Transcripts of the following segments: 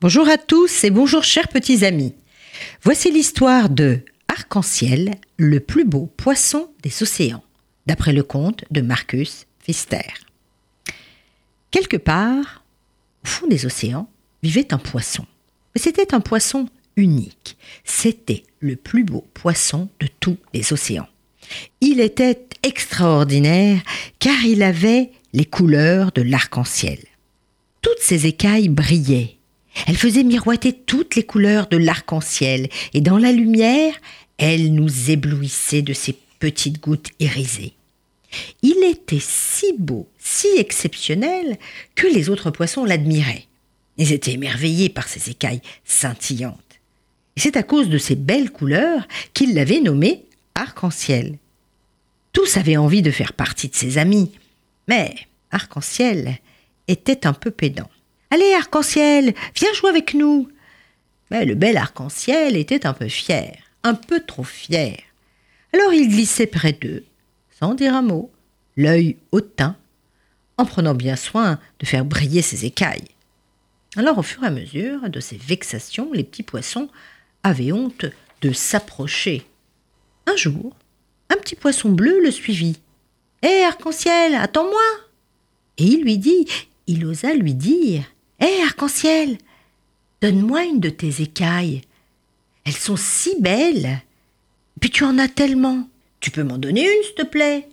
Bonjour à tous et bonjour chers petits amis. Voici l'histoire de Arc-en-ciel, le plus beau poisson des océans, d'après le conte de Marcus Pfister. Quelque part, au fond des océans, vivait un poisson. C'était un poisson unique. C'était le plus beau poisson de tous les océans. Il était extraordinaire car il avait les couleurs de l'arc-en-ciel. Toutes ses écailles brillaient. Elles faisaient miroiter toutes les couleurs de l'arc-en-ciel et dans la lumière, elles nous éblouissaient de ses petites gouttes irisées. Il était si beau, si exceptionnel, que les autres poissons l'admiraient. Ils étaient émerveillés par ses écailles scintillantes. C'est à cause de ses belles couleurs qu'ils l'avaient nommé Arc-en-ciel. Tous avaient envie de faire partie de ses amis, mais Arc-en-ciel était un peu pédant. Allez, Arc-en-ciel, viens jouer avec nous. Mais le bel Arc-en-ciel était un peu fier, un peu trop fier. Alors il glissait près d'eux, sans dire un mot, l'œil hautain, en prenant bien soin de faire briller ses écailles. Alors au fur et à mesure de ces vexations, les petits poissons avaient honte de s'approcher. Un jour, un petit poisson bleu le suivit. Hé, arc-en-ciel, attends-moi Et il lui dit, il osa lui dire Hé, arc-en-ciel, donne-moi une de tes écailles. Elles sont si belles. Puis tu en as tellement. Tu peux m'en donner une, s'il te plaît?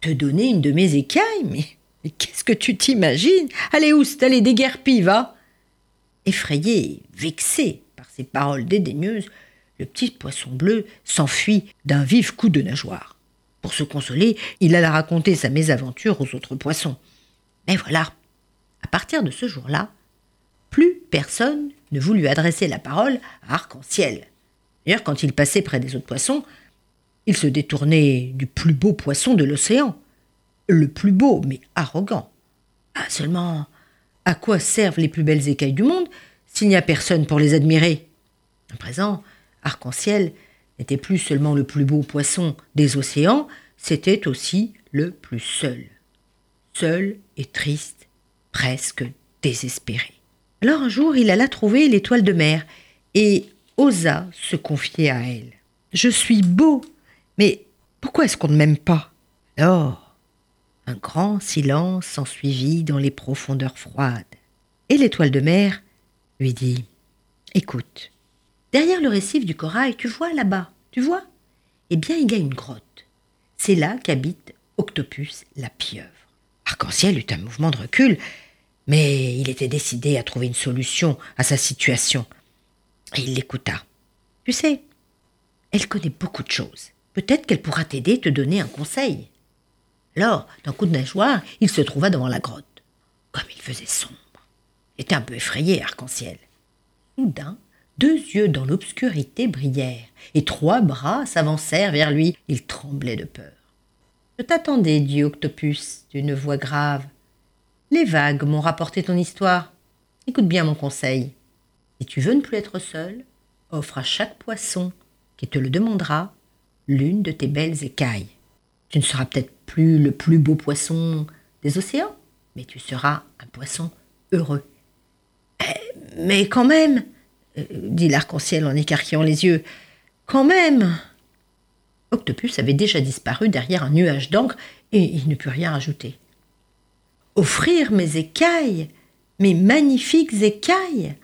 Te donner une de mes écailles Mais, qu'est-ce que tu t'imagines? Allez, oust, allez, déguerpis, va Effrayé, vexé par ces paroles dédaigneuses, le petit poisson bleu s'enfuit d'un vif coup de nageoire. Pour se consoler, il alla raconter sa mésaventure aux autres poissons. Mais voilà, à partir de ce jour-là, plus personne ne voulut adresser la parole à Arc-en-Ciel. D'ailleurs, quand il passait près des autres poissons, il se détournait du plus beau poisson de l'océan. Le plus beau, mais arrogant. Ah, seulement, à quoi servent les plus belles écailles du monde s'il n'y a personne pour les admirer? À présent, Arc-en-ciel n'était plus seulement le plus beau poisson des océans, c'était aussi le plus seul. Seul et triste, presque désespéré. Alors un jour, il alla trouver l'étoile de mer et osa se confier à elle. Je suis beau, mais pourquoi est-ce qu'on ne m'aime pas? Alors, un grand silence s'ensuivit dans les profondeurs froides. Et l'étoile de mer lui dit Écoute, derrière le récif du corail, tu vois là-bas, tu vois? Eh bien, il y a une grotte. C'est là qu'habite Octopus la pieuvre. Arc-en-ciel eut un mouvement de recul, mais il était décidé à trouver une solution à sa situation. Et il l'écouta. Tu sais, elle connaît beaucoup de choses. Peut-être qu'elle pourra t'aider, te donner un conseil. Alors, d'un coup de nageoire, il se trouva devant la grotte. Comme il faisait sombre. Il était un peu effrayé, arc-en-ciel. Soudain, deux yeux dans l'obscurité brillèrent, et trois bras s'avancèrent vers lui. Il tremblait de peur. Je t'attendais, dit Octopus, d'une voix grave. Les vagues m'ont rapporté ton histoire. Écoute bien mon conseil. Si tu veux ne plus être seul, offre à chaque poisson qui te le demandera l'une de tes belles écailles. Tu ne seras peut-être plus le plus beau poisson des océans, mais tu seras un poisson heureux. Eh, mais quand même, euh, dit l'arc-en-ciel en écarquillant les yeux, quand même. Octopus avait déjà disparu derrière un nuage d'encre et il ne put rien ajouter. Offrir mes écailles, mes magnifiques écailles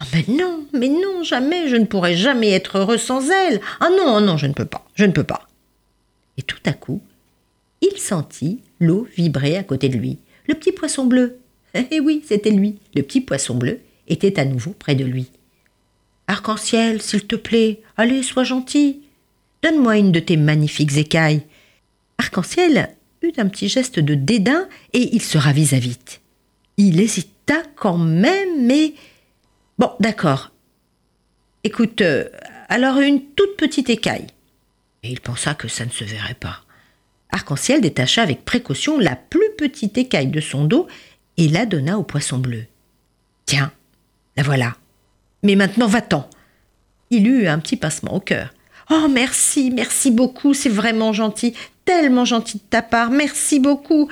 ah, mais non, mais non, jamais, je ne pourrai jamais être heureux sans elle. Ah non, non, je ne peux pas, je ne peux pas. Et tout à coup, il sentit l'eau vibrer à côté de lui. Le petit poisson bleu. Eh oui, c'était lui. Le petit poisson bleu était à nouveau près de lui. Arc-en-ciel, s'il te plaît, allez, sois gentil. Donne-moi une de tes magnifiques écailles. Arc-en-ciel eut un petit geste de dédain et il se ravisa vite. Il hésita quand même, mais Bon, d'accord. Écoute, euh, alors une toute petite écaille. Et il pensa que ça ne se verrait pas. Arc-en-ciel détacha avec précaution la plus petite écaille de son dos et la donna au poisson bleu. Tiens, la voilà. Mais maintenant va-t'en. il eut un petit pincement au cœur. Oh, merci, merci beaucoup, c'est vraiment gentil, tellement gentil de ta part, merci beaucoup.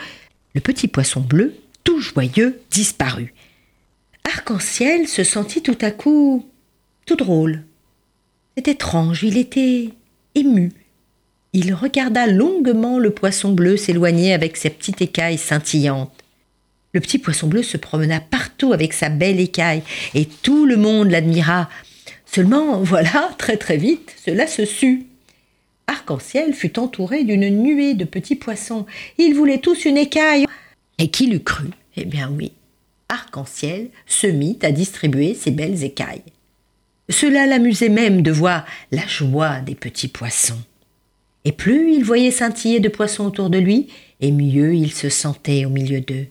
Le petit poisson bleu, tout joyeux, disparut. Arc-en-ciel se sentit tout à coup tout drôle. C'est étrange, il était ému. Il regarda longuement le poisson bleu s'éloigner avec ses petites écailles scintillantes. Le petit poisson bleu se promena partout avec sa belle écaille, et tout le monde l'admira. Seulement, voilà, très très vite, cela se sut. Arc-en-ciel fut entouré d'une nuée de petits poissons. Ils voulaient tous une écaille. Et qui l'eût cru? Eh bien oui, Arc-en-ciel se mit à distribuer ses belles écailles. Cela l'amusait même de voir la joie des petits poissons. Et plus il voyait scintiller de poissons autour de lui, et mieux il se sentait au milieu d'eux.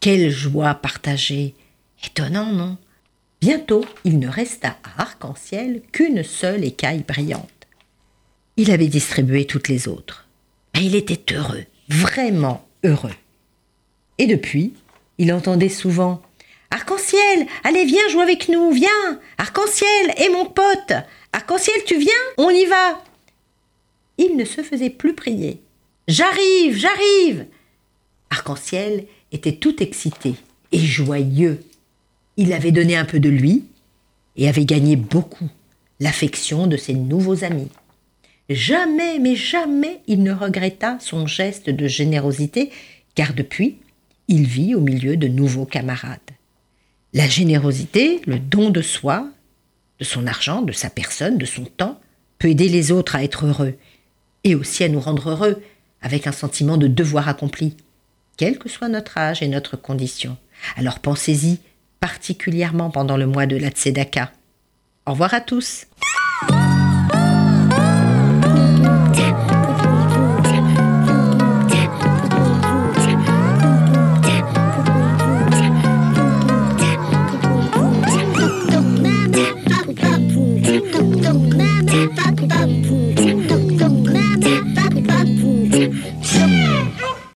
Quelle joie partagée Étonnant, non? Bientôt, il ne resta à Arc-en-Ciel qu'une seule écaille brillante. Il avait distribué toutes les autres. Et il était heureux, vraiment heureux. Et depuis, il entendait souvent Arc-en-ciel, allez, viens jouer avec nous, viens Arc-en-ciel et mon pote Arc-en-ciel, tu viens On y va Il ne se faisait plus prier. J'arrive, j'arrive Arc-en-ciel était tout excité et joyeux. Il avait donné un peu de lui et avait gagné beaucoup l'affection de ses nouveaux amis. Jamais, mais jamais il ne regretta son geste de générosité, car depuis, il vit au milieu de nouveaux camarades. La générosité, le don de soi, de son argent, de sa personne, de son temps, peut aider les autres à être heureux, et aussi à nous rendre heureux, avec un sentiment de devoir accompli, quel que soit notre âge et notre condition. Alors pensez-y, particulièrement pendant le mois de la Tzedaka. Au revoir à tous.